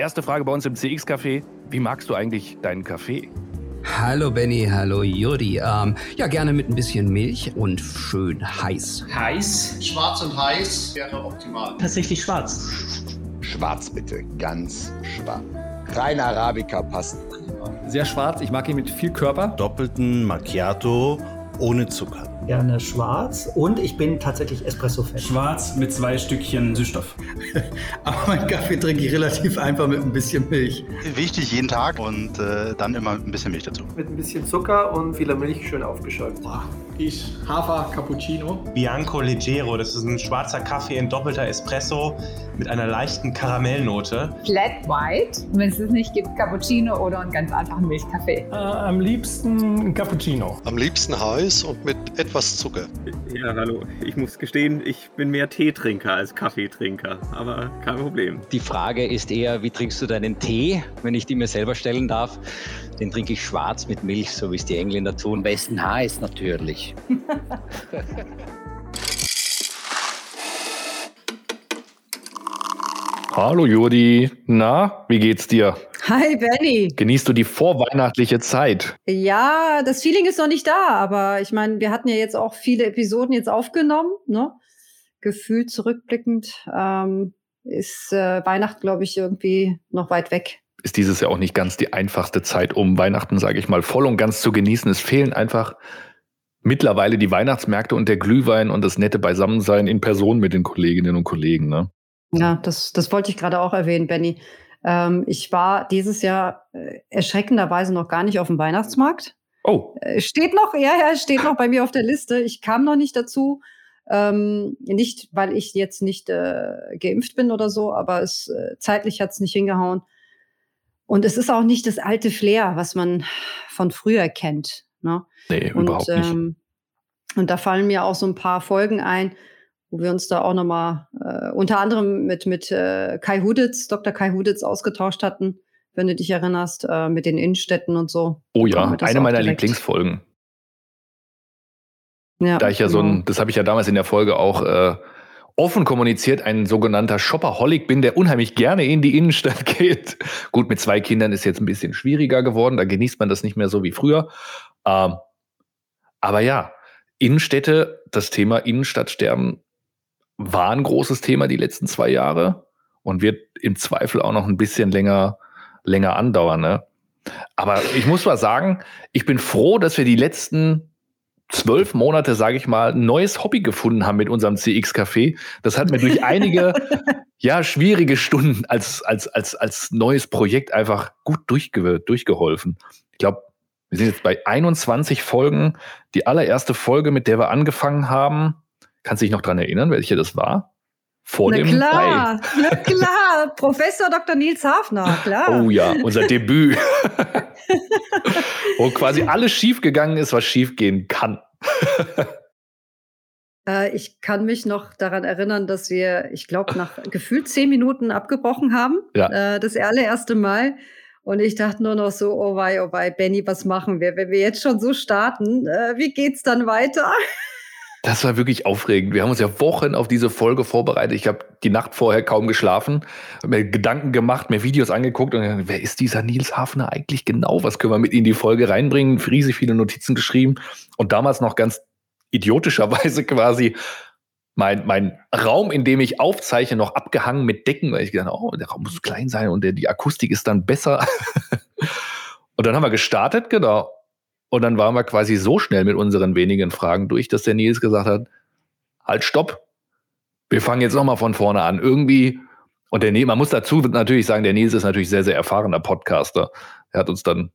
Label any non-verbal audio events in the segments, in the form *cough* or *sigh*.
Erste Frage bei uns im CX-Café. Wie magst du eigentlich deinen Kaffee? Hallo Benny, hallo Juri. Ähm, ja, gerne mit ein bisschen Milch und schön heiß. Heiß? Schwarz und heiß wäre optimal. Tatsächlich schwarz. Schwarz bitte, ganz schwarz. Rein Arabica passt. Sehr schwarz, ich mag ihn mit viel Körper. Doppelten Macchiato ohne Zucker. Gerne schwarz und ich bin tatsächlich Espresso-Fan. Schwarz mit zwei Stückchen Süßstoff. *laughs* Aber meinen Kaffee trinke ich relativ einfach mit ein bisschen Milch. Wichtig jeden Tag und äh, dann immer ein bisschen Milch dazu. Mit ein bisschen Zucker und vieler Milch schön aufgeschäumt. Boah. Ich Hafer Cappuccino. Bianco Leggero, das ist ein schwarzer Kaffee in doppelter Espresso mit einer leichten Karamellnote. Flat White, wenn es es nicht gibt, Cappuccino oder einen ganz einfachen Milchkaffee. Äh, am liebsten Cappuccino. Am liebsten heiß und mit etwas Zucker. Ja, hallo. Ich muss gestehen, ich bin mehr Teetrinker als Kaffeetrinker, aber kein Problem. Die Frage ist eher, wie trinkst du deinen Tee, wenn ich die mir selber stellen darf? Den trinke ich schwarz mit Milch, so wie es die Engländer tun. Am besten heiß natürlich. *laughs* Hallo Judi, na, wie geht's dir? Hi Benny. Genießt du die vorweihnachtliche Zeit? Ja, das Feeling ist noch nicht da, aber ich meine, wir hatten ja jetzt auch viele Episoden jetzt aufgenommen, ne? Gefühlt zurückblickend ähm, ist äh, Weihnachten, glaube ich, irgendwie noch weit weg. Ist dieses Jahr auch nicht ganz die einfachste Zeit, um Weihnachten, sage ich mal, voll und ganz zu genießen. Es fehlen einfach mittlerweile die Weihnachtsmärkte und der Glühwein und das nette Beisammensein in Person mit den Kolleginnen und Kollegen. Ne? Ja, das, das wollte ich gerade auch erwähnen, Benny. Ähm, ich war dieses Jahr äh, erschreckenderweise noch gar nicht auf dem Weihnachtsmarkt. Oh. Äh, steht noch, ja, ja, steht noch bei mir auf der Liste. Ich kam noch nicht dazu. Ähm, nicht, weil ich jetzt nicht äh, geimpft bin oder so, aber es äh, zeitlich hat es nicht hingehauen. Und es ist auch nicht das alte Flair, was man von früher kennt. Ne? Nee, und, überhaupt nicht. Ähm, und da fallen mir auch so ein paar Folgen ein, wo wir uns da auch nochmal äh, unter anderem mit, mit äh, Kai Huditz, Dr. Kai Huditz ausgetauscht hatten, wenn du dich erinnerst, äh, mit den Innenstädten und so. Oh ja, eine meiner direkt. Lieblingsfolgen. Ja, da ich ja genau. so ein, das habe ich ja damals in der Folge auch äh, offen kommuniziert, ein sogenannter Shopaholic bin, der unheimlich gerne in die Innenstadt *laughs* geht. Gut, mit zwei Kindern ist jetzt ein bisschen schwieriger geworden, da genießt man das nicht mehr so wie früher. Ähm, aber ja, Innenstädte, das Thema Innenstadtsterben war ein großes Thema die letzten zwei Jahre und wird im Zweifel auch noch ein bisschen länger, länger andauern. Ne? Aber ich muss mal sagen, ich bin froh, dass wir die letzten zwölf Monate, sage ich mal, ein neues Hobby gefunden haben mit unserem CX-Café. Das hat mir durch einige *laughs* ja, schwierige Stunden als, als, als, als neues Projekt einfach gut durchge durchgeholfen. Ich glaube, wir sind jetzt bei 21 Folgen. Die allererste Folge, mit der wir angefangen haben, kannst du dich noch dran erinnern, welche das war? Vor na dem klar, Mai. na klar, Professor Dr. Nils Hafner, klar. Oh ja, unser Debüt. *laughs* Wo quasi alles schiefgegangen ist, was schiefgehen kann. *laughs* äh, ich kann mich noch daran erinnern, dass wir, ich glaube, nach gefühlt zehn Minuten abgebrochen haben. Ja. Äh, das allererste Mal. Und ich dachte nur noch so, oh wei, oh wei, Benny, was machen wir, wenn wir jetzt schon so starten? Äh, wie geht's dann weiter? *laughs* Das war wirklich aufregend. Wir haben uns ja Wochen auf diese Folge vorbereitet. Ich habe die Nacht vorher kaum geschlafen, mir Gedanken gemacht, mir Videos angeguckt und gedacht, wer ist dieser Nils Hafner eigentlich genau? Was können wir mit in die Folge reinbringen? Riesig viele Notizen geschrieben und damals noch ganz idiotischerweise *laughs* quasi mein, mein Raum, in dem ich aufzeichne, noch abgehangen mit Decken, weil ich gedacht oh, der Raum muss klein sein und der, die Akustik ist dann besser. *laughs* und dann haben wir gestartet, genau. Und dann waren wir quasi so schnell mit unseren wenigen Fragen durch, dass der Nils gesagt hat, halt, stopp. Wir fangen jetzt nochmal von vorne an. Irgendwie, und der Nils, man muss dazu natürlich sagen, der Nils ist natürlich sehr, sehr erfahrener Podcaster. Er hat uns dann,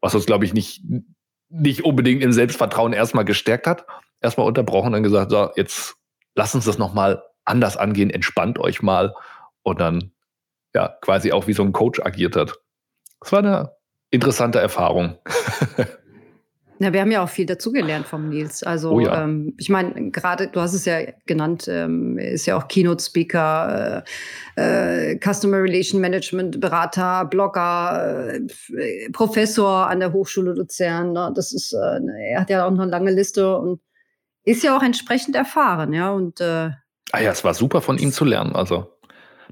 was uns, glaube ich, nicht, nicht unbedingt im Selbstvertrauen erstmal gestärkt hat, erstmal unterbrochen und gesagt, so, jetzt lass uns das nochmal anders angehen, entspannt euch mal. Und dann, ja, quasi auch wie so ein Coach agiert hat. Das war eine interessante Erfahrung. *laughs* Ja, wir haben ja auch viel dazugelernt vom Nils. Also oh ja. ähm, ich meine, gerade, du hast es ja genannt, ähm, ist ja auch Keynote-Speaker, äh, äh, Customer Relation Management Berater, Blogger, äh, Professor an der Hochschule Luzern. Ne? Das ist, äh, er hat ja auch noch eine lange Liste und ist ja auch entsprechend erfahren, ja. Und äh, ah ja, es war super von ihm zu lernen. Also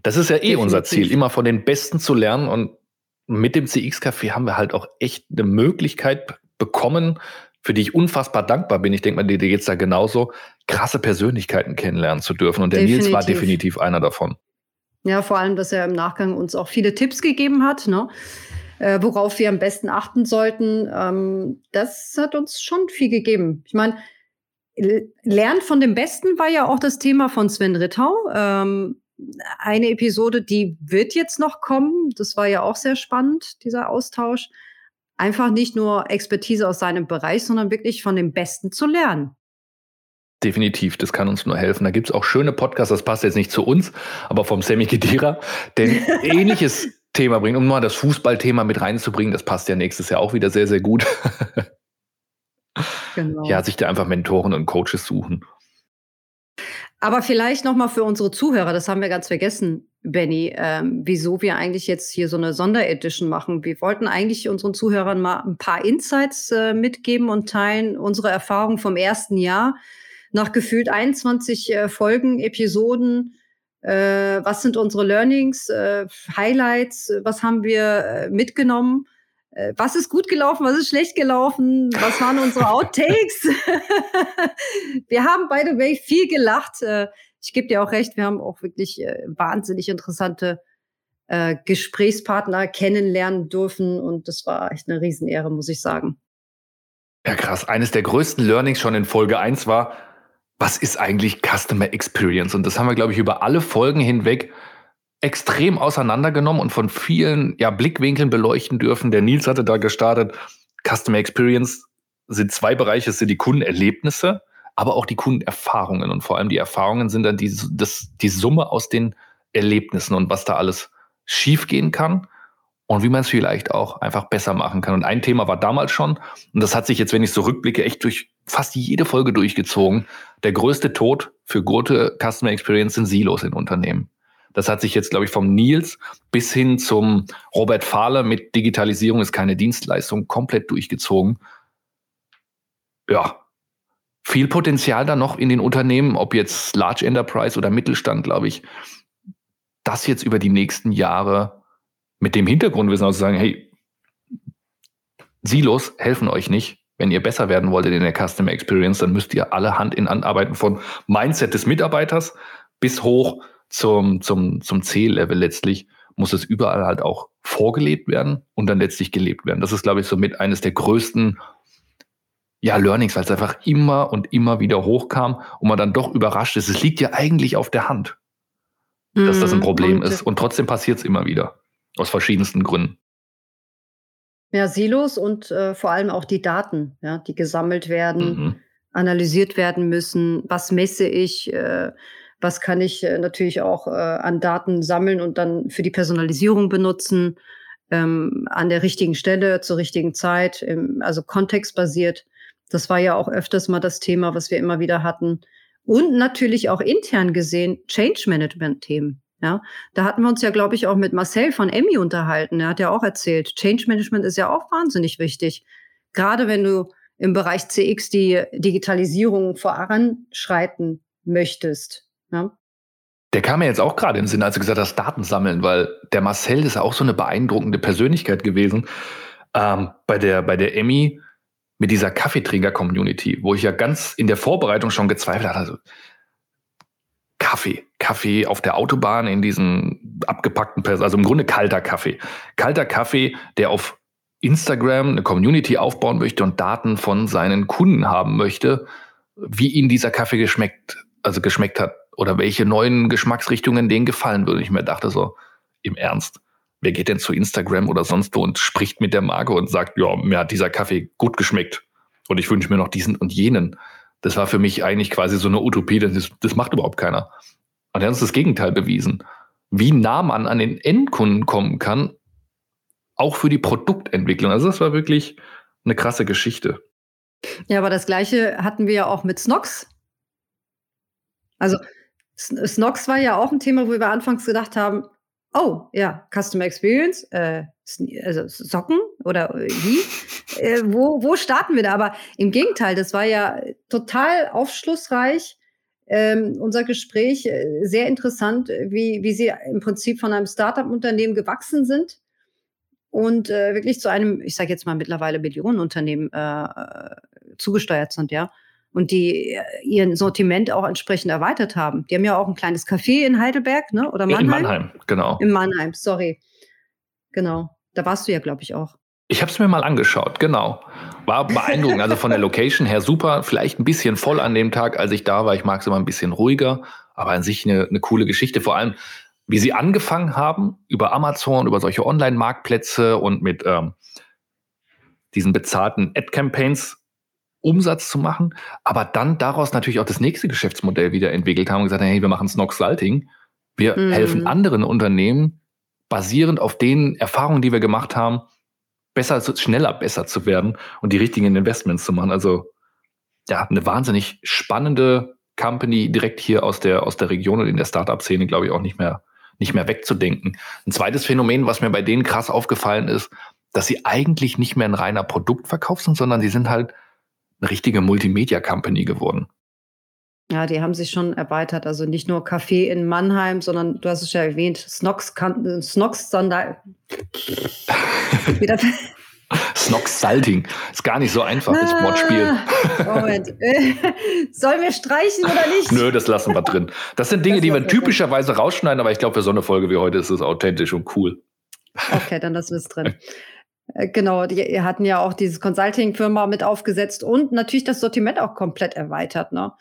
Das ist ja eh Definitiv. unser Ziel, immer von den Besten zu lernen. Und mit dem CX-Café haben wir halt auch echt eine Möglichkeit bekommen, für die ich unfassbar dankbar bin. Ich denke mal, dir geht's da genauso, krasse Persönlichkeiten kennenlernen zu dürfen. Und der Nils war Definitiv. definitiv einer davon. Ja, vor allem, dass er im Nachgang uns auch viele Tipps gegeben hat, ne? äh, worauf wir am besten achten sollten. Ähm, das hat uns schon viel gegeben. Ich meine, l- Lernen von dem Besten war ja auch das Thema von Sven Rittau. Ähm, eine Episode, die wird jetzt noch kommen. Das war ja auch sehr spannend, dieser Austausch. Einfach nicht nur Expertise aus seinem Bereich, sondern wirklich von dem Besten zu lernen. Definitiv, das kann uns nur helfen. Da gibt's auch schöne Podcasts, das passt jetzt nicht zu uns, aber vom Sammy Kedira, der ein *laughs* ähnliches Thema bringt, um mal das Fußballthema mit reinzubringen. Das passt ja nächstes Jahr auch wieder sehr, sehr gut. *laughs* Genau. Ja, sich da einfach Mentoren und Coaches suchen. Aber vielleicht noch mal für unsere Zuhörer, das haben wir ganz vergessen, Benny, ähm, wieso wir eigentlich jetzt hier so eine Sonderedition machen. Wir wollten eigentlich unseren Zuhörern mal ein paar Insights äh, mitgeben und teilen, unsere Erfahrungen vom ersten Jahr. Nach gefühlt 21 äh, Folgen, Episoden, äh, was sind unsere Learnings, äh, Highlights, was haben wir äh, mitgenommen? Äh, Was ist gut gelaufen, was ist schlecht gelaufen? Was waren unsere *laughs* Outtakes? *laughs* wir haben, by the way, viel gelacht. Ich gebe dir auch recht, wir haben auch wirklich äh, wahnsinnig interessante äh, Gesprächspartner kennenlernen dürfen und das war echt eine Riesenehre, muss ich sagen. Ja, krass. Eines der größten Learnings schon in Folge 1 war, was ist eigentlich Customer Experience? Und das haben wir, glaube ich, über alle Folgen hinweg extrem auseinandergenommen und von vielen ja, Blickwinkeln beleuchten dürfen. Der Nils hatte da gestartet. Customer Experience sind zwei Bereiche, es sind die Kundenerlebnisse, aber auch die Kundenerfahrungen. Und vor allem die Erfahrungen sind dann die, das, die Summe aus den Erlebnissen und was da alles schiefgehen kann und wie man es vielleicht auch einfach besser machen kann. Und ein Thema war damals schon, und das hat sich jetzt, wenn ich so rückblicke, echt durch fast jede Folge durchgezogen. Der größte Tod für gute Customer Experience sind Silos in Unternehmen. Das hat sich jetzt, glaube ich, vom Nils bis hin zum Robert Fahler mit Digitalisierung ist keine Dienstleistung komplett durchgezogen. Ja, viel Potenzial da noch in den Unternehmen, ob jetzt Large Enterprise oder Mittelstand, glaube ich, das jetzt über die nächsten Jahre mit dem Hintergrundwissen auch zu sagen, hey, Silos helfen euch nicht. Wenn ihr besser werden wolltet in der Customer Experience, dann müsst ihr alle Hand in Hand arbeiten von Mindset des Mitarbeiters bis hoch zum, zum, zum C-Level letztlich muss es überall halt auch vorgelebt werden und dann letztlich gelebt werden. Das ist, glaube ich, somit eines der größten ja, Learnings, weil es einfach immer und immer wieder hochkam und man dann doch überrascht ist. Es liegt ja eigentlich auf der Hand, dass das ein Mhm, Problem und- ist. Und trotzdem passiert es immer wieder. Aus verschiedensten Gründen. Ja, Silos und äh, vor allem auch die Daten, ja, die gesammelt werden, Mhm. analysiert werden müssen. Was messe ich? Äh, was kann ich äh, natürlich auch äh, an Daten sammeln und dann für die Personalisierung benutzen? Ähm, an der richtigen Stelle, zur richtigen Zeit, im, also kontextbasiert. Das war ja auch öfters mal das Thema, was wir immer wieder hatten. Und natürlich auch intern gesehen Change Management Themen. Ja, da hatten wir uns ja, glaube ich, auch mit Marcel von Emmy unterhalten. Er hat ja auch erzählt, Change Management ist ja auch wahnsinnig wichtig. Gerade wenn du im Bereich CX die Digitalisierung voranschreiten möchtest. Ja. Der kam mir jetzt auch gerade im Sinn, als du gesagt hast, Daten sammeln, weil der Marcel ist ja auch so eine beeindruckende Persönlichkeit gewesen. Ähm, bei der, bei der Emmy mit dieser Kaffeetrinker-Community, wo ich ja ganz in der Vorbereitung schon gezweifelt hatte. Also, Kaffee, Kaffee auf der Autobahn in diesen abgepackten, Pers also im Grunde kalter Kaffee. Kalter Kaffee, der auf Instagram eine Community aufbauen möchte und Daten von seinen Kunden haben möchte, wie ihnen dieser Kaffee geschmeckt, also geschmeckt hat oder welche neuen Geschmacksrichtungen denen gefallen würden. Ich mir dachte so, im Ernst, wer geht denn zu Instagram oder sonst wo und spricht mit der Marke und sagt, ja, mir hat dieser Kaffee gut geschmeckt und ich wünsche mir noch diesen und jenen. Das war für mich eigentlich quasi so eine Utopie, das, das macht überhaupt keiner. Und er hat uns das Gegenteil bewiesen. Wie nah man an den Endkunden kommen kann, auch für die Produktentwicklung. Also das war wirklich eine krasse Geschichte. Ja, aber das Gleiche hatten wir ja auch mit Snox. Also Snox war ja auch ein Thema, wo wir anfangs gedacht haben, oh ja, Customer Experience, äh, also Socken oder wie? äh, wo, wo starten wir da? Aber im Gegenteil, das war ja total aufschlussreich, ähm, unser Gespräch äh, sehr interessant, wie, wie Sie im Prinzip von einem Startup-Unternehmen gewachsen sind und äh, wirklich zu einem, ich sage jetzt mal mittlerweile Millionenunternehmen äh, zugesteuert sind, ja. Und die äh, ihren Sortiment auch entsprechend erweitert haben. Die haben ja auch ein kleines Café in Heidelberg, ne? Oder Mannheim? In Mannheim, genau. In Mannheim, sorry. Genau. Da warst du ja, glaube ich, auch. Ich habe es mir mal angeschaut, genau. War beeindruckend. Also von der Location her super. Vielleicht ein bisschen voll an dem Tag, als ich da war. Ich mag es immer ein bisschen ruhiger, aber an sich eine, eine coole Geschichte. Vor allem, wie sie angefangen haben, über Amazon, über solche Online-Marktplätze und mit ähm, diesen bezahlten Ad-Campaigns Umsatz zu machen, aber dann daraus natürlich auch das nächste Geschäftsmodell wieder entwickelt haben und gesagt, hey, wir machen Snox Salting. Wir mhm. helfen anderen Unternehmen, basierend auf den Erfahrungen, die wir gemacht haben, besser, schneller besser zu werden und die richtigen Investments zu machen. Also ja, eine wahnsinnig spannende Company direkt hier aus der, aus der Region und in der Startup-Szene, glaube ich, auch nicht mehr, nicht mehr wegzudenken. Ein zweites Phänomen, was mir bei denen krass aufgefallen ist, dass sie eigentlich nicht mehr ein reiner Produktverkauf sind, sondern sie sind halt eine richtige Multimedia-Company geworden. Ja, die haben sich schon erweitert. Also nicht nur Café in Mannheim, sondern du hast es ja erwähnt, Snox, Snox Sonder. *laughs* Snox Salting. Ist gar nicht so einfach, das ah, Wortspiel. Moment. *laughs* Sollen wir streichen oder nicht? Nö, das lassen wir drin. Das sind Dinge, das die wir typischerweise rausschneiden, aber ich glaube, für so eine Folge wie heute ist es authentisch und cool. Okay, dann lassen wir es drin. *laughs* Äh, genau, die hatten ja auch diese Consulting-Firma mit aufgesetzt und natürlich das Sortiment auch komplett erweitert. Ne?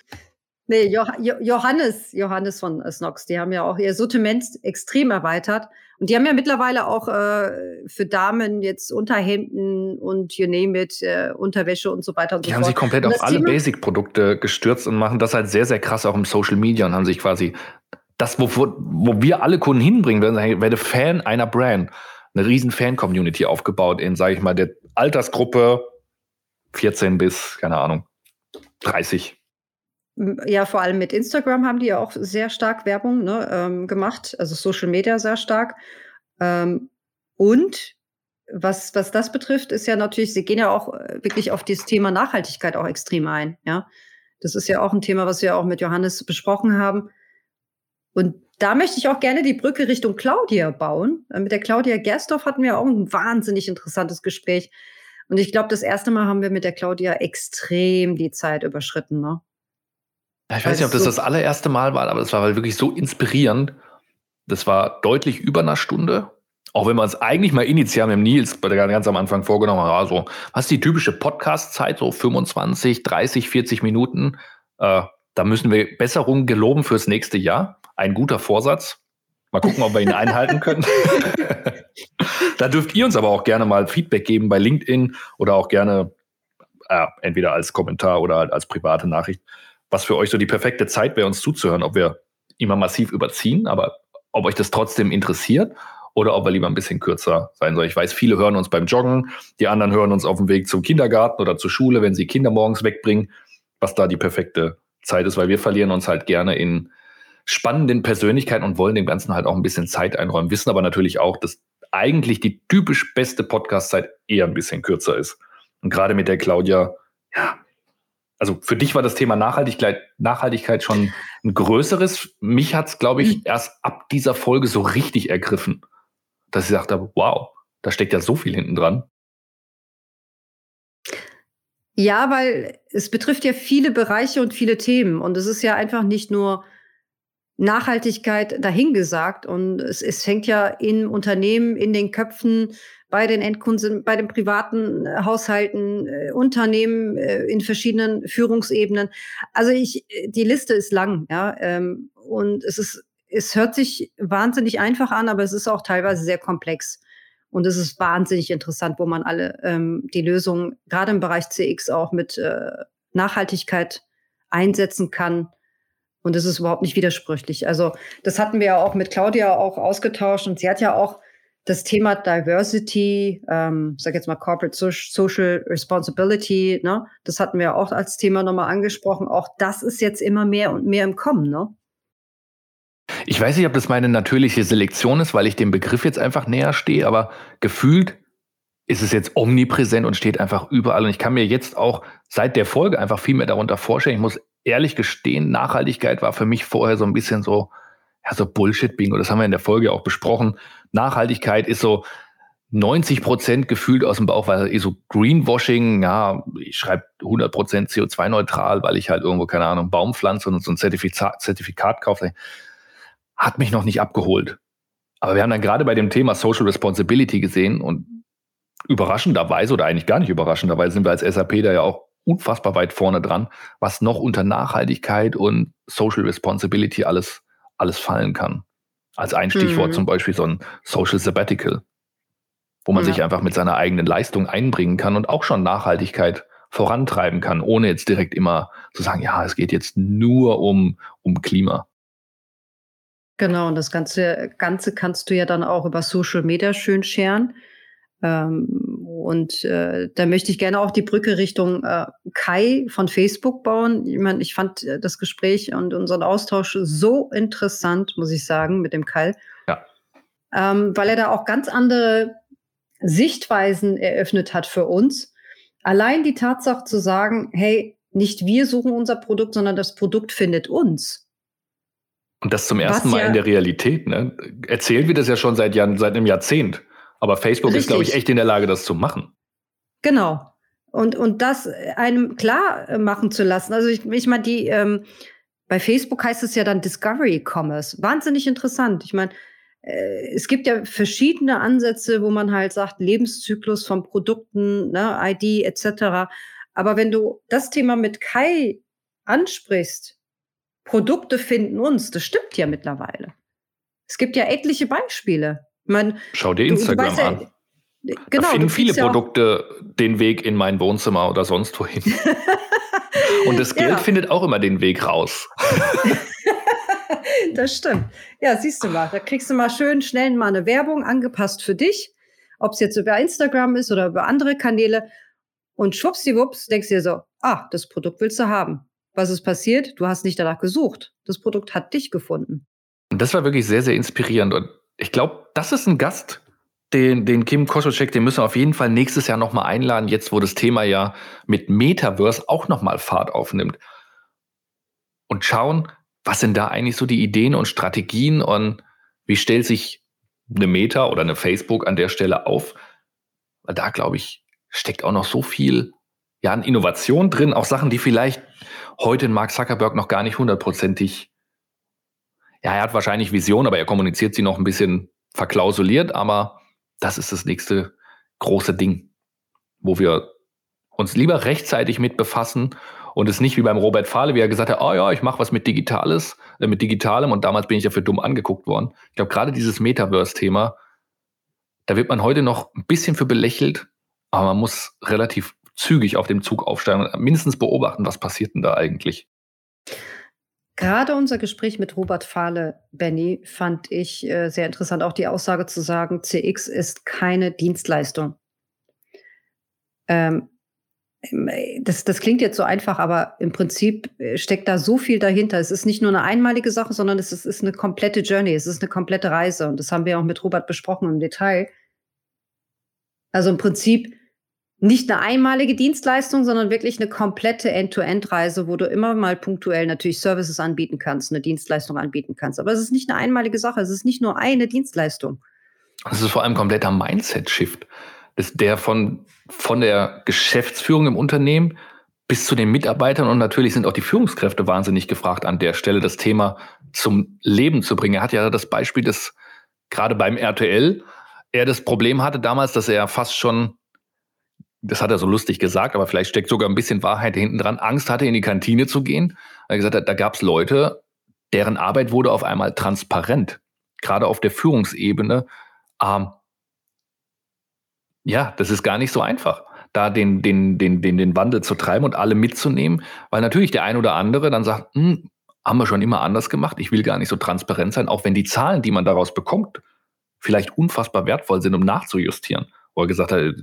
Nee, jo Johannes, Johannes von äh, Snox, die haben ja auch ihr Sortiment extrem erweitert. Und die haben ja mittlerweile auch äh, für Damen jetzt Unterhemden und you name it, äh, Unterwäsche und so weiter und die so fort. Die haben sich komplett auf alle Basic-Produkte gestürzt und machen das halt sehr, sehr krass auch im Social Media und haben sich quasi das, wo, wo wir alle Kunden hinbringen, werden werde Fan einer Brand eine riesen Fan-Community aufgebaut in, sage ich mal, der Altersgruppe 14 bis, keine Ahnung, 30. Ja, vor allem mit Instagram haben die ja auch sehr stark Werbung ne, ähm, gemacht, also Social Media sehr stark. Ähm, und was, was das betrifft, ist ja natürlich, sie gehen ja auch äh, wirklich auf das Thema Nachhaltigkeit auch extrem ein. Ja, das ist ja auch ein Thema, was wir auch mit Johannes besprochen haben. Und da möchte ich auch gerne die Brücke Richtung Claudia bauen. Äh, mit der Claudia Gerstorf hatten wir auch ein wahnsinnig interessantes Gespräch. Und ich glaube, das erste Mal haben wir mit der Claudia extrem die Zeit überschritten. Ne? Ich weiß nicht, ob das so das allererste Mal war, aber es war halt wirklich so inspirierend. Das war deutlich über einer Stunde. Auch wenn man es eigentlich mal initial mit Nils ganz am Anfang vorgenommen hat, also, was ist die typische Podcast-Zeit, so 25, 30, 40 Minuten. Äh, da müssen wir Besserungen geloben fürs nächste Jahr ein guter Vorsatz. Mal gucken, ob wir ihn einhalten können. *laughs* da dürft ihr uns aber auch gerne mal Feedback geben bei LinkedIn oder auch gerne äh, entweder als Kommentar oder halt als private Nachricht, was für euch so die perfekte Zeit wäre, uns zuzuhören, ob wir immer massiv überziehen, aber ob euch das trotzdem interessiert oder ob wir lieber ein bisschen kürzer sein sollen. Ich weiß, viele hören uns beim Joggen, die anderen hören uns auf dem Weg zum Kindergarten oder zur Schule, wenn sie Kinder morgens wegbringen, was da die perfekte Zeit ist, weil wir verlieren uns halt gerne in spannenden Persönlichkeiten und wollen dem Ganzen halt auch ein bisschen Zeit einräumen. Wissen aber natürlich auch, dass eigentlich die typisch beste Podcast-Zeit eher ein bisschen kürzer ist. Und gerade mit der Claudia, ja, also für dich war das Thema Nachhaltigkeit, Nachhaltigkeit schon ein größeres. Mich hat es, glaube ich, mhm. erst ab dieser Folge so richtig ergriffen, dass ich sagte, wow, da steckt ja so viel hinten dran. Ja, weil es betrifft ja viele Bereiche und viele Themen. Und es ist ja einfach nicht nur Nachhaltigkeit dahingesagt. Und es, es fängt ja in Unternehmen, in den Köpfen, bei den Endkunden, bei den privaten äh, Haushalten, äh, Unternehmen äh, in verschiedenen Führungsebenen. Also ich, die Liste ist lang, ja. Ähm, und es ist, es hört sich wahnsinnig einfach an, aber es ist auch teilweise sehr komplex. Und es ist wahnsinnig interessant, wo man alle ähm, die Lösungen, gerade im Bereich CX, auch mit äh, Nachhaltigkeit einsetzen kann und es ist überhaupt nicht widersprüchlich. Also das hatten wir ja auch mit Claudia auch ausgetauscht und sie hat ja auch das Thema Diversity, ähm, sag jetzt mal Corporate Social Responsibility, ne, das hatten wir auch als Thema nochmal angesprochen. Auch das ist jetzt immer mehr und mehr im Kommen, ne? Ich weiß nicht, ob das meine natürliche Selektion ist, weil ich dem Begriff jetzt einfach näher stehe, aber gefühlt ist es jetzt omnipräsent und steht einfach überall. Und ich kann mir jetzt auch seit der Folge einfach viel mehr darunter vorstellen. Ich muss ehrlich gestehen, Nachhaltigkeit war für mich vorher so ein bisschen so, ja, so Bullshit-Bingo. Das haben wir in der Folge auch besprochen. Nachhaltigkeit ist so 90 Prozent gefühlt aus dem Bauch, weil so Greenwashing, ja, ich schreibe 100 Prozent CO2-neutral, weil ich halt irgendwo, keine Ahnung, Baum pflanze und so ein Zertifikat, Zertifikat kaufe. Hat mich noch nicht abgeholt. Aber wir haben dann gerade bei dem Thema Social Responsibility gesehen und überraschenderweise oder eigentlich gar nicht überraschenderweise sind wir als SAP da ja auch unfassbar weit vorne dran, was noch unter Nachhaltigkeit und Social Responsibility alles, alles fallen kann. Als ein Stichwort mhm. zum Beispiel so ein Social Sabbatical, wo man ja. sich einfach mit seiner eigenen Leistung einbringen kann und auch schon Nachhaltigkeit vorantreiben kann, ohne jetzt direkt immer zu sagen, ja, es geht jetzt nur um, um Klima. Genau, und das Ganze, Ganze kannst du ja dann auch über Social Media schön scheren. Ähm, und äh, da möchte ich gerne auch die Brücke Richtung äh, Kai von Facebook bauen. Ich meine, ich fand äh, das Gespräch und unseren Austausch so interessant, muss ich sagen, mit dem Kai. Ja. Ähm, weil er da auch ganz andere Sichtweisen eröffnet hat für uns. Allein die Tatsache zu sagen, hey, nicht wir suchen unser Produkt, sondern das Produkt findet uns. Und das zum ersten Was Mal ja in der Realität. Ne? Erzählen wir das ja schon seit, Jahren, seit einem Jahrzehnt. Aber Facebook Richtig. ist, glaube ich, echt in der Lage, das zu machen. Genau. Und, und das einem klar machen zu lassen. Also ich, ich meine, die ähm, bei Facebook heißt es ja dann Discovery Commerce. Wahnsinnig interessant. Ich meine, äh, es gibt ja verschiedene Ansätze, wo man halt sagt, Lebenszyklus von Produkten, ne, ID etc. Aber wenn du das Thema mit Kai ansprichst, Produkte finden uns, das stimmt ja mittlerweile. Es gibt ja etliche Beispiele. Man, Schau dir Instagram du an. Ja, genau, da finden viele ja Produkte den Weg in mein Wohnzimmer oder sonst wohin. *laughs* Und das Geld ja. findet auch immer den Weg raus. *laughs* das stimmt. Ja, siehst du mal, da kriegst du mal schön schnell mal eine Werbung angepasst für dich, ob es jetzt über Instagram ist oder über andere Kanäle. Und schwuppsdiwupps denkst du dir so, ah, das Produkt willst du haben. Was ist passiert? Du hast nicht danach gesucht. Das Produkt hat dich gefunden. Und das war wirklich sehr, sehr inspirierend. Und ich glaube, das ist ein Gast, den, den Kim Koschocek, den müssen wir auf jeden Fall nächstes Jahr nochmal einladen, jetzt wo das Thema ja mit Metaverse auch nochmal Fahrt aufnimmt. Und schauen, was sind da eigentlich so die Ideen und Strategien und wie stellt sich eine Meta oder eine Facebook an der Stelle auf? Weil da, glaube ich, steckt auch noch so viel ja, an Innovation drin, auch Sachen, die vielleicht heute in Mark Zuckerberg noch gar nicht hundertprozentig ja, er hat wahrscheinlich Vision, aber er kommuniziert sie noch ein bisschen verklausuliert, aber das ist das nächste große Ding, wo wir uns lieber rechtzeitig mit befassen und es nicht wie beim Robert Fahle, wie er gesagt hat, oh ja, ich mache was mit Digitales, äh, mit Digitalem und damals bin ich ja für dumm angeguckt worden. Ich glaube, gerade dieses Metaverse-Thema, da wird man heute noch ein bisschen für belächelt, aber man muss relativ zügig auf dem Zug aufsteigen und mindestens beobachten, was passiert denn da eigentlich. Gerade unser Gespräch mit Robert Fahle, Benny, fand ich äh, sehr interessant. Auch die Aussage zu sagen, CX ist keine Dienstleistung. Ähm, das, das klingt jetzt so einfach, aber im Prinzip äh, steckt da so viel dahinter. Es ist nicht nur eine einmalige Sache, sondern es ist, ist eine komplette Journey, es ist eine komplette Reise. Und das haben wir auch mit Robert besprochen im Detail. Also im Prinzip nicht eine einmalige Dienstleistung, sondern wirklich eine komplette End-to-End-Reise, wo du immer mal punktuell natürlich Services anbieten kannst, eine Dienstleistung anbieten kannst. Aber es ist nicht eine einmalige Sache, es ist nicht nur eine Dienstleistung. Es ist vor allem kompletter Mindset-Shift. Der von, von der Geschäftsführung im Unternehmen bis zu den Mitarbeitern und natürlich sind auch die Führungskräfte wahnsinnig gefragt, an der Stelle das Thema zum Leben zu bringen. Er hat ja das Beispiel, dass gerade beim RTL er das Problem hatte damals, dass er fast schon das hat er so lustig gesagt, aber vielleicht steckt sogar ein bisschen Wahrheit hinten dran, Angst hatte, in die Kantine zu gehen. Er hat gesagt, da gab es Leute, deren Arbeit wurde auf einmal transparent, gerade auf der Führungsebene. Ähm, ja, das ist gar nicht so einfach, da den, den, den, den, den Wandel zu treiben und alle mitzunehmen, weil natürlich der ein oder andere dann sagt, hm, haben wir schon immer anders gemacht, ich will gar nicht so transparent sein, auch wenn die Zahlen, die man daraus bekommt, vielleicht unfassbar wertvoll sind, um nachzujustieren wo er gesagt hat,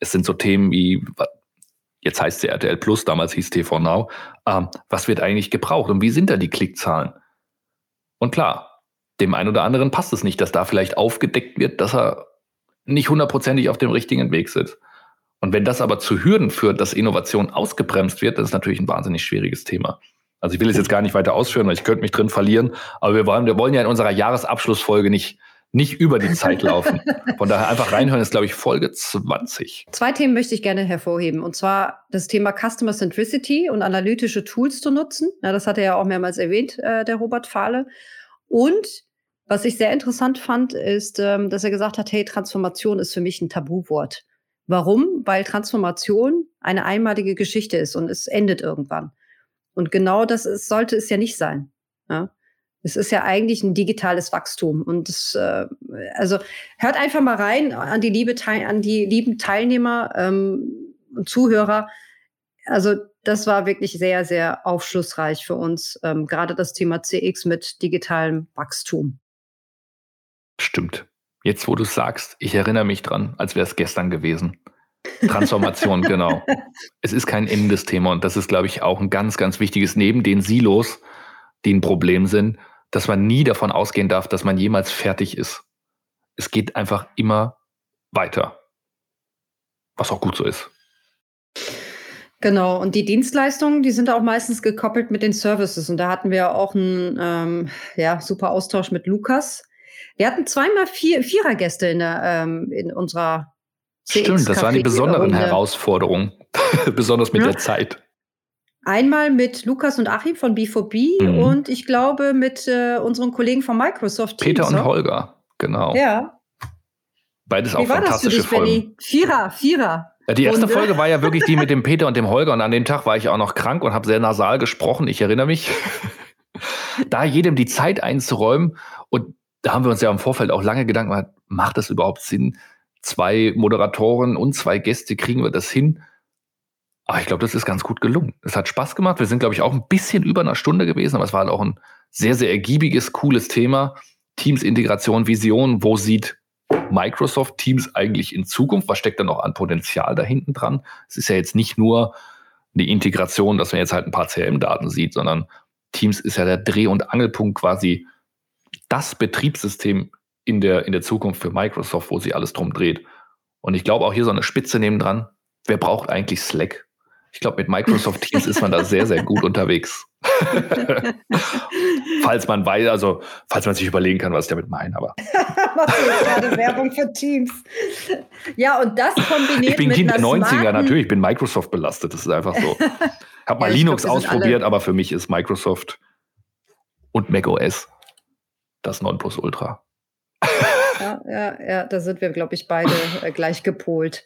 es sind so Themen wie, jetzt heißt es RTL Plus, damals hieß TV Now, ähm, was wird eigentlich gebraucht und wie sind da die Klickzahlen? Und klar, dem einen oder anderen passt es nicht, dass da vielleicht aufgedeckt wird, dass er nicht hundertprozentig auf dem richtigen Weg sitzt. Und wenn das aber zu Hürden führt, dass Innovation ausgebremst wird, das ist natürlich ein wahnsinnig schwieriges Thema. Also ich will es jetzt gar nicht weiter ausführen, weil ich könnte mich drin verlieren. Aber wir wollen, wir wollen ja in unserer Jahresabschlussfolge nicht, nicht über die Zeit laufen. Von daher einfach reinhören, ist, glaube ich, Folge 20. Zwei Themen möchte ich gerne hervorheben. Und zwar das Thema Customer Centricity und analytische Tools zu nutzen. Ja, das hat er ja auch mehrmals erwähnt, äh, der Robert Fahle. Und was ich sehr interessant fand, ist, ähm, dass er gesagt hat, hey, Transformation ist für mich ein Tabuwort. Warum? Weil Transformation eine einmalige Geschichte ist und es endet irgendwann. Und genau das ist, sollte es ja nicht sein. Ja? Es ist ja eigentlich ein digitales Wachstum. Und das, äh, also hört einfach mal rein an die, liebe an die lieben Teilnehmer ähm, und Zuhörer. Also das war wirklich sehr, sehr aufschlussreich für uns, ähm, gerade das Thema CX mit digitalem Wachstum. Stimmt. Jetzt, wo du sagst, ich erinnere mich dran, als wäre es gestern gewesen. Transformation, *laughs* genau. Es ist kein endendes Thema und das ist, glaube ich, auch ein ganz, ganz wichtiges neben den Silos, die ein Problem sind, dass man nie davon ausgehen darf, dass man jemals fertig ist. Es geht einfach immer weiter. Was auch gut so ist. Genau, und die Dienstleistungen, die sind auch meistens gekoppelt mit den Services. Und da hatten wir auch einen ähm, ja, super Austausch mit Lukas. Wir hatten zweimal vier, Vierergäste in, der, ähm, in unserer Stimmt, das waren die besonderen Herausforderungen, *laughs* besonders mit ja. der Zeit. Einmal mit Lukas und Achim von B4B mhm. und ich glaube mit äh, unseren Kollegen von Microsoft. Peter Teams, und Holger, genau. Ja. Beides Wie auch fantastische dich, Folgen. Benny? Vierer, Vierer. Die erste Runde. Folge war ja *laughs* wirklich die mit dem Peter und dem Holger und an dem Tag war ich auch noch krank und habe sehr nasal gesprochen, ich erinnere mich. *laughs* da jedem die Zeit einzuräumen und da haben wir uns ja im Vorfeld auch lange Gedanken gemacht, macht das überhaupt Sinn? zwei Moderatoren und zwei Gäste kriegen wir das hin. Aber ich glaube, das ist ganz gut gelungen. Es hat Spaß gemacht. Wir sind, glaube ich, auch ein bisschen über einer Stunde gewesen, aber es war halt auch ein sehr, sehr ergiebiges, cooles Thema. Teams Integration, Vision. Wo sieht Microsoft Teams eigentlich in Zukunft? Was steckt da noch an Potenzial da hinten dran? Es ist ja jetzt nicht nur eine Integration, dass man jetzt halt ein paar CRM-Daten sieht, sondern Teams ist ja der Dreh- und Angelpunkt quasi das Betriebssystem in der, in der Zukunft für Microsoft, wo sich alles drum dreht. Und ich glaube auch hier so eine Spitze neben dran. Wer braucht eigentlich Slack? Ich glaube, mit Microsoft Teams ist man da sehr, sehr gut unterwegs. *laughs* falls man weiß, also falls man sich überlegen kann, was ich damit meine, aber. *laughs* Machst du gerade Werbung für Teams? Ja, und das kombiniert Ich bin Kind der 90er, natürlich, ich bin Microsoft belastet, das ist einfach so. *laughs* Ich habe mal ja, Linux glaub, ausprobiert, aber für mich ist Microsoft und macOS das Nonplusultra ja, ja, ja, da sind wir, glaube ich, beide äh, gleich gepolt.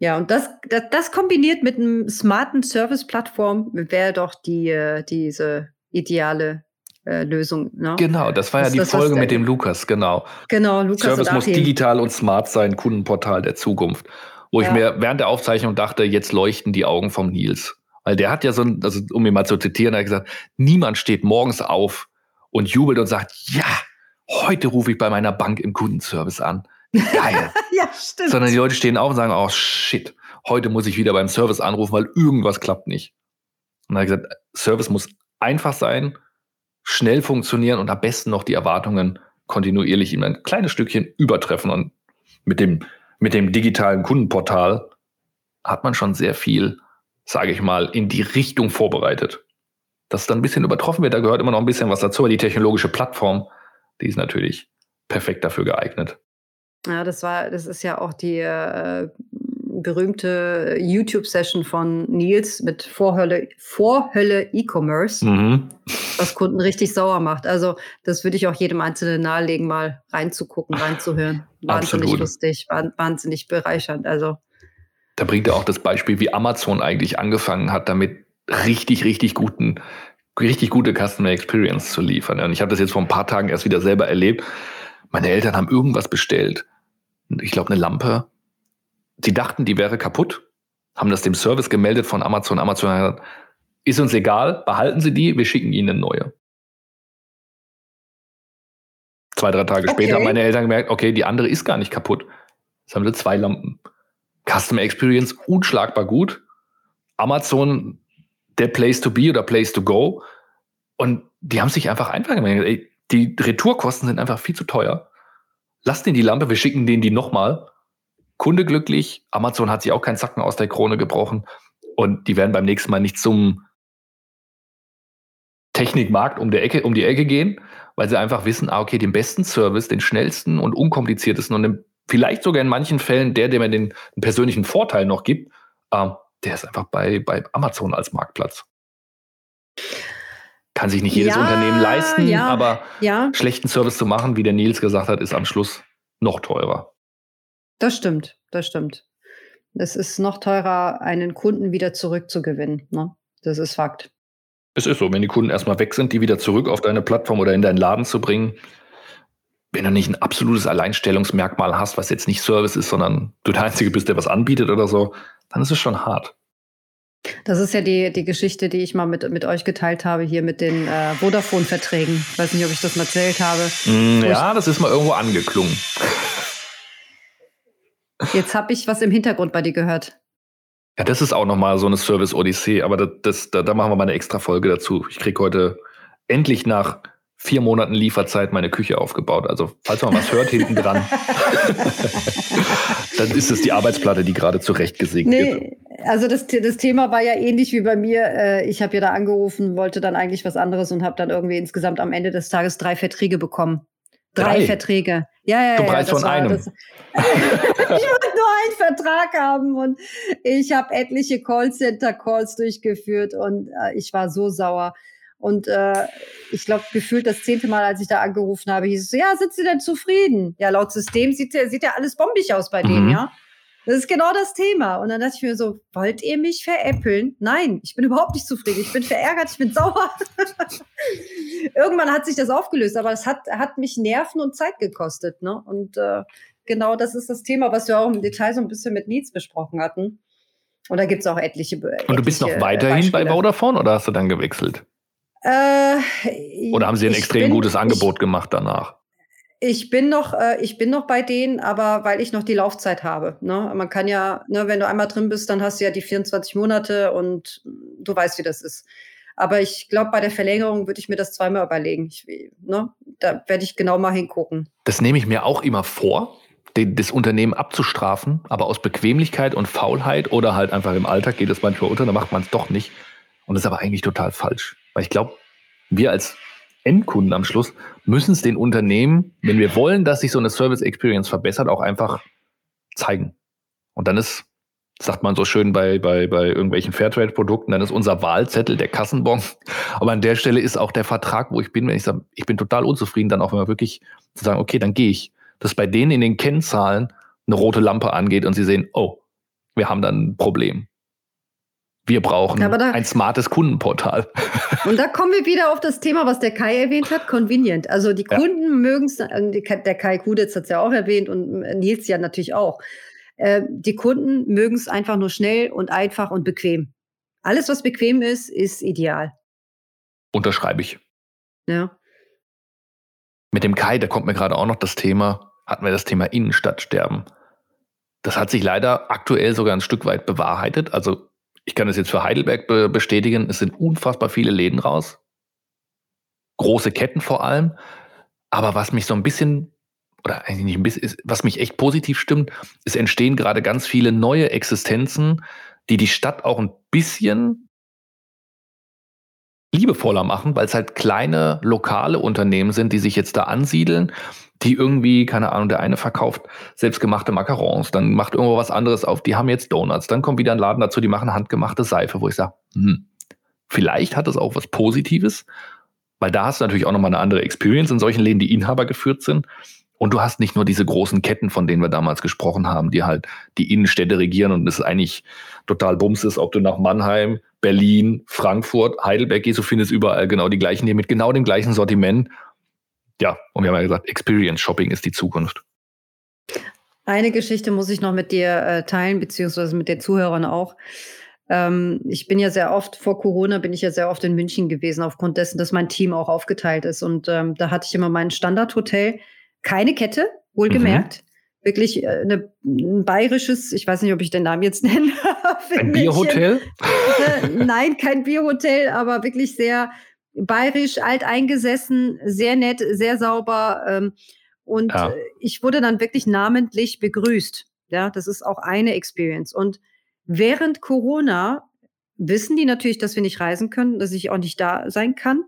Ja, und das, das, das kombiniert mit einem smarten Service-Plattform wäre doch die, äh, diese ideale äh, Lösung. Ne? Genau, das war das, ja die Folge mit dem Lukas, genau. Genau, Lukas. Service muss digital und smart sein, Kundenportal der Zukunft. Wo ja. ich mir während der Aufzeichnung dachte, jetzt leuchten die Augen vom Nils. Weil der hat ja so ein, also um ihn mal zu zitieren, er hat gesagt, niemand steht morgens auf und jubelt und sagt, ja, heute rufe ich bei meiner Bank im Kundenservice an. Geil. *laughs* ja, stimmt. Sondern die Leute stehen auf und sagen, oh shit, heute muss ich wieder beim Service anrufen, weil irgendwas klappt nicht. Und dann habe ich gesagt, Service muss einfach sein, schnell funktionieren und am besten noch die Erwartungen kontinuierlich in ein kleines Stückchen übertreffen. Und mit dem, mit dem digitalen Kundenportal hat man schon sehr viel, sage ich mal, in die Richtung vorbereitet. Dass dann ein bisschen übertroffen wird, da gehört immer noch ein bisschen was dazu, aber die technologische Plattform die ist natürlich perfekt dafür geeignet. Ja, das war, das ist ja auch die äh, berühmte YouTube-Session von Nils mit Vorhölle, Vorhölle E-Commerce, mhm. was Kunden richtig sauer macht. Also, das würde ich auch jedem Einzelnen nahelegen, mal reinzugucken, reinzuhören. *laughs* Wahnsinnig Absolut. lustig, wahnsinnig bereichernd. Also. Da bringt er auch das Beispiel, wie Amazon eigentlich angefangen hat, damit richtig, richtig guten richtig gute Customer Experience zu liefern. Und ich habe das jetzt vor ein paar Tagen erst wieder selber erlebt. Meine Eltern haben irgendwas bestellt. Ich glaube, eine Lampe. Sie dachten, die wäre kaputt, haben das dem Service gemeldet von Amazon. Amazon hat gesagt, ist uns egal, behalten Sie die, wir schicken Ihnen eine neue. Zwei, drei Tage okay. später haben meine Eltern gemerkt, okay, die andere ist gar nicht kaputt. Jetzt haben sie zwei Lampen. Customer Experience unschlagbar gut. Amazon der Place to be oder Place to go. Und die haben sich einfach einfach gemerkt, ey, die Retourkosten sind einfach viel zu teuer. Lasst denen die Lampe, wir schicken denen die nochmal. Kunde glücklich, Amazon hat sich auch keinen Zacken aus der Krone gebrochen und die werden beim nächsten Mal nicht zum Technikmarkt um, der Ecke, um die Ecke gehen, weil sie einfach wissen, ah, okay, den besten Service, den schnellsten und unkompliziertesten und den, vielleicht sogar in manchen Fällen der, der mir den, den persönlichen Vorteil noch gibt, ähm, der ist einfach bei, bei Amazon als Marktplatz. Kann sich nicht jedes Ja, Unternehmen leisten, ja, aber ja. schlechten Service zu machen, wie der Nils gesagt hat, ist am Schluss noch teurer. Das stimmt, das stimmt. Es ist noch teurer, einen Kunden wieder zurückzugewinnen. Ne? Das ist Fakt. Es ist so, wenn die Kunden erstmal weg sind, die wieder zurück auf deine Plattform oder in deinen Laden zu bringen, wenn du nicht ein absolutes Alleinstellungsmerkmal hast, was jetzt nicht Service ist, sondern du der Einzige bist, der was anbietet oder so, dann ist es schon hart. Das ist ja die, die Geschichte, die ich mal mit, mit euch geteilt habe, hier mit den äh, Vodafone-Verträgen. Ich weiß nicht, ob ich das mal erzählt habe. Mm, ja, das ist mal irgendwo angeklungen. Jetzt habe ich was im Hintergrund bei dir gehört. Ja, das ist auch nochmal so eine Service-Odyssee, aber das, das, da, da machen wir mal eine extra Folge dazu. Ich kriege heute endlich nach vier Monaten Lieferzeit meine Küche aufgebaut. Also, falls man was hört hinten dran, *laughs* dann ist es die Arbeitsplatte, die gerade zurechtgesägt wird. Nee, also das, das Thema war ja ähnlich wie bei mir. Äh, Ich habe ja da angerufen, wollte dann eigentlich was anderes und habe dann irgendwie insgesamt am Ende des Tages drei Verträge bekommen. Drei, Drei? Verträge. Ja, ja, Zum ja. Preis das von war- einem. *laughs* Ich wollte nur einen Vertrag haben und ich habe etliche Callcenter-Calls durchgeführt und äh, ich war so sauer. Und äh, ich glaube, gefühlt das zehnte Mal, als ich da angerufen habe, hieß es so, ja, sind Sie denn zufrieden? Ja, laut System sieht ja, sieht ja alles bombig aus bei denen, Mhm. ja. Das ist genau das Thema. Und dann dachte ich mir so, wollt ihr mich veräppeln? Nein, ich bin überhaupt nicht zufrieden. Ich bin verärgert, ich bin *laughs* sauer. Irgendwann hat sich das aufgelöst, aber es hat, hat mich Nerven und Zeit gekostet. Ne? Und äh, genau das ist das Thema, was wir auch im Detail so ein bisschen mit Needs besprochen hatten. Und da gibt es auch etliche. Be- Und du bist noch äh, weiterhin bei Beispiele. Vodafone oder hast du dann gewechselt? Äh, Oder haben sie ein ich extrem bin- gutes ich- Angebot gemacht danach? Ich bin noch, äh, ich bin noch bei denen, aber weil ich noch die Laufzeit habe. Ne? Man kann ja, ne, wenn du einmal drin bist, dann hast du ja die 24 Monate und du weißt, wie das ist. Aber ich glaube, bei der Verlängerung würde ich mir das zweimal überlegen. Ich, ne? Da werde ich genau mal hingucken. Das nehme ich mir auch immer vor, den, das Unternehmen abzustrafen, aber aus Bequemlichkeit und Faulheit oder halt einfach im Alltag geht es manchmal unter, dann macht man es doch nicht. Und das ist aber eigentlich total falsch. Weil ich glaube, wir als Endkunden am Schluss müssen es den Unternehmen, wenn wir wollen, dass sich so eine Service Experience verbessert, auch einfach zeigen. Und dann ist, sagt man so schön bei, bei, bei irgendwelchen Fairtrade-Produkten, dann ist unser Wahlzettel der Kassenbon. Aber an der Stelle ist auch der Vertrag, wo ich bin, wenn ich sage, ich bin total unzufrieden, dann auch immer wirklich zu sagen, okay, dann gehe ich. Dass bei denen in den Kennzahlen eine rote Lampe angeht und sie sehen, oh, wir haben dann ein Problem. Wir brauchen da- ein smartes Kundenportal. *laughs* Und da kommen wir wieder auf das Thema, was der Kai erwähnt hat, convenient. Also die Ja. Kunden mögen es, der Kai Kudetz hat es ja auch erwähnt und Nils ja natürlich auch. Äh, Die Kunden mögen es einfach nur schnell und einfach und bequem. Alles, was bequem ist, ist ideal. Unterschreibe ich. Ja. Mit dem Kai, da kommt mir gerade auch noch das Thema, hatten wir das Thema Innenstadtsterben. Das hat sich leider aktuell sogar ein Stück weit bewahrheitet. Also ich kann es jetzt für Heidelberg be bestätigen, es sind unfassbar viele Läden raus. Große Ketten vor allem. Aber was mich so ein bisschen, oder eigentlich nicht ein bisschen, ist, was mich echt positiv stimmt, es entstehen gerade ganz viele neue Existenzen, die die Stadt auch ein bisschen liebevoller machen, weil es halt kleine lokale Unternehmen sind, die sich jetzt da ansiedeln, die irgendwie, keine Ahnung, der eine verkauft selbstgemachte Macarons, dann macht irgendwo was anderes auf, die haben jetzt Donuts, dann kommt wieder ein Laden dazu, die machen handgemachte Seife, wo ich sage, hm, vielleicht hat es auch was Positives, weil da hast du natürlich auch nochmal eine andere Experience in solchen Läden, die Inhaber geführt sind. Und du hast nicht nur diese großen Ketten, von denen wir damals gesprochen haben, die halt die Innenstädte regieren und es eigentlich total bums ist, ob du nach Mannheim, Berlin, Frankfurt, Heidelberg gehst, du findest überall genau die gleichen, die mit genau dem gleichen Sortiment. Ja, und wir haben ja gesagt, Experience Shopping ist die Zukunft. Eine Geschichte muss ich noch mit dir äh, teilen, beziehungsweise mit den Zuhörern auch. Ähm, ich bin ja sehr oft, vor Corona bin ich ja sehr oft in München gewesen, aufgrund dessen, dass mein Team auch aufgeteilt ist. Und ähm, da hatte ich immer mein Standardhotel, keine Kette, wohlgemerkt. Wirklich äh, eine, ein bayerisches, ich weiß nicht, ob ich den Namen jetzt *laughs* nennen darf. Ein Bierhotel? Äh, Nein, kein Bierhotel, aber wirklich sehr bayerisch, alteingesessen, sehr nett, sehr sauber. Ähm, und Ja. äh, ich wurde dann wirklich namentlich begrüßt. Ja, das ist auch eine Experience. Und während Corona wissen die natürlich, dass wir nicht reisen können, dass ich auch nicht da sein kann.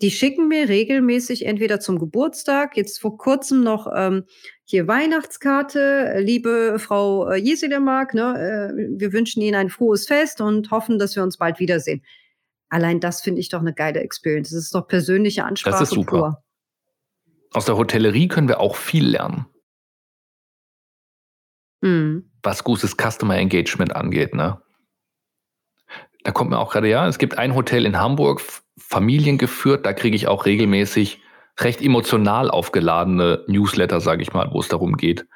die schicken mir regelmäßig entweder zum Geburtstag, jetzt vor kurzem noch ähm, hier Weihnachtskarte, liebe Frau äh, Jesidemark, ne, äh, wir wünschen Ihnen ein frohes Fest und hoffen, dass wir uns bald wiedersehen. Allein das finde ich doch eine geile Experience. Das ist doch persönliche Ansprache. Das ist super. Pur. Aus der Hotellerie können wir auch viel lernen. Mhm. Was gutes Customer Engagement angeht, ne? Da kommt mir auch gerade, ja, es gibt ein Hotel in Hamburg, familiengeführt, da kriege ich auch regelmäßig recht emotional aufgeladene Newsletter, sage ich mal, wo es darum geht.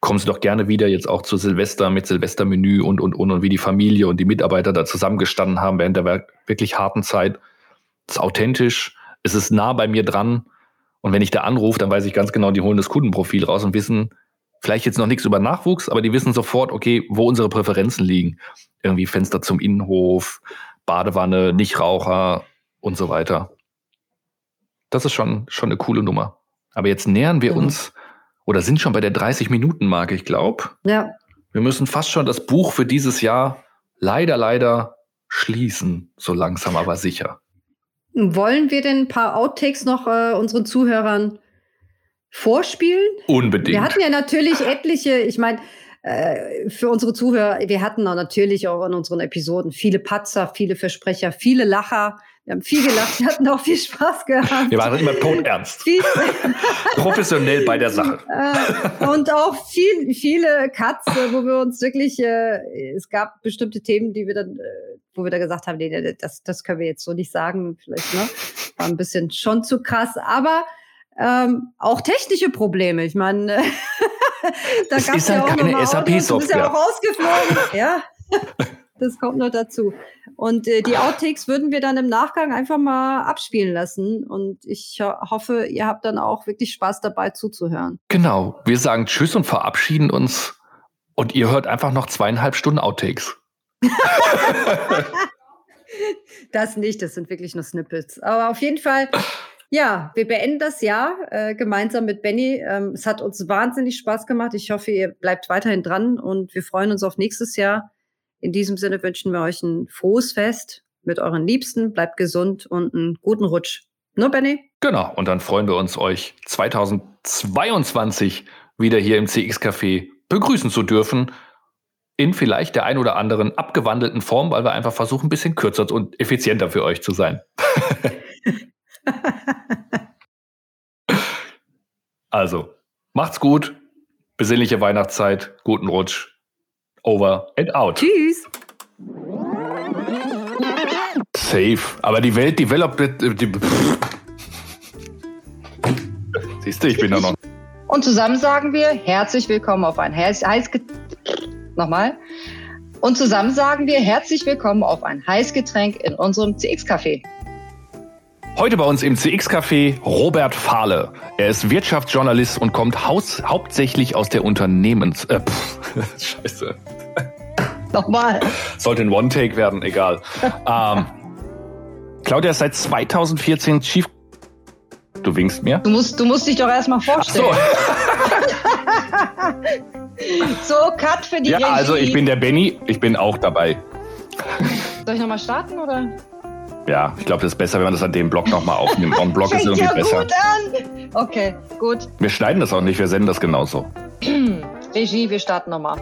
Kommen Sie doch gerne wieder jetzt auch zu Silvester mit Silvestermenü und, und, und, und wie die Familie und die Mitarbeiter da zusammengestanden haben während der wirklich harten Zeit. Es ist authentisch, es ist nah bei mir dran. Und wenn ich da anrufe, dann weiß ich ganz genau, die holen das Kundenprofil raus und wissen, vielleicht jetzt noch nichts über Nachwuchs, aber die wissen sofort, okay, wo unsere Präferenzen liegen. Irgendwie Fenster zum Innenhof, Badewanne, Nichtraucher und so weiter. Das ist schon, schon eine coole Nummer. Aber jetzt nähern wir ja. uns oder sind schon bei der 30-Minuten-Marke, ich glaube. Ja. Wir müssen fast schon das Buch für dieses Jahr leider, leider schließen, so langsam aber sicher. Wollen wir denn ein paar Outtakes noch äh, unseren Zuhörern vorspielen? Unbedingt. Wir hatten ja natürlich etliche, ich meine, äh, für unsere Zuhörer, wir hatten auch natürlich auch in unseren Episoden viele Patzer, viele Versprecher, viele Lacher. Wir haben viel gelacht, wir hatten auch viel Spaß gehabt. Wir waren immer todernst. *laughs* *laughs* Professionell bei der Sache. Äh, und auch viel, viele Cuts, wo wir uns wirklich, äh, es gab bestimmte Themen, die wir dann, äh, wo wir da gesagt haben, nee, das, das können wir jetzt so nicht sagen. Vielleicht, ne? War ein bisschen schon zu krass. Aber ähm, auch technische Probleme. Ich meine, *laughs* da gab es ja auch keine SAP-Software. Du bist ja auch rausgeflogen. ja, das kommt noch dazu. Und äh, die Outtakes würden wir dann im Nachgang einfach mal abspielen lassen. Und ich ho hoffe, ihr habt dann auch wirklich Spaß dabei zuzuhören. Genau. Wir sagen Tschüss und verabschieden uns. Und ihr hört einfach noch zweieinhalb Stunden Outtakes. *laughs* das nicht, das sind wirklich nur Snippets. Aber auf jeden Fall ja, wir beenden das Jahr äh, gemeinsam mit Benny. Ähm, es hat uns wahnsinnig Spaß gemacht. Ich hoffe, ihr bleibt weiterhin dran und wir freuen uns auf nächstes Jahr. In diesem Sinne wünschen wir euch ein frohes Fest mit euren Liebsten. Bleibt gesund und einen guten Rutsch. Ne, Benny? Genau. Und dann freuen wir uns, euch 2022 wieder hier im CX Café begrüßen zu dürfen. In vielleicht der ein oder anderen abgewandelten Form, weil wir einfach versuchen, ein bisschen kürzer und effizienter für euch zu sein. *laughs* also, macht's gut. Besinnliche Weihnachtszeit. Guten Rutsch. Over and out. Tschüss. Safe. Aber die Welt developt. Die, Siehst du, ich bin da noch. Und zusammen sagen wir herzlich willkommen auf ein heiß, heiß Nochmal. Und zusammen sagen wir herzlich willkommen auf ein Heißgetränk in unserem CX-Café. Heute bei uns im CX-Café Robert Fahle. Er ist Wirtschaftsjournalist und kommt haus hauptsächlich aus der Unternehmens... Äh, pff, *laughs* scheiße. Nochmal. Sollte ein One-Take werden, egal. ähm, Claudia ist seit 2014 Chief... Du winkst mir? Du musst, du musst dich doch erstmal vorstellen. So. *laughs* so, Cut für die Ja, Regie. also ich bin der Benny, ich bin auch dabei. Soll ich nochmal starten, oder? Ja, ich glaube, das ist besser, wenn man das an dem Blog nochmal aufnimmt. On Blog ist irgendwie *laughs* ja besser. gut an. Okay, gut. Wir schneiden das auch nicht, wir senden das genauso. *clears throat* Regie, wir starten nochmal.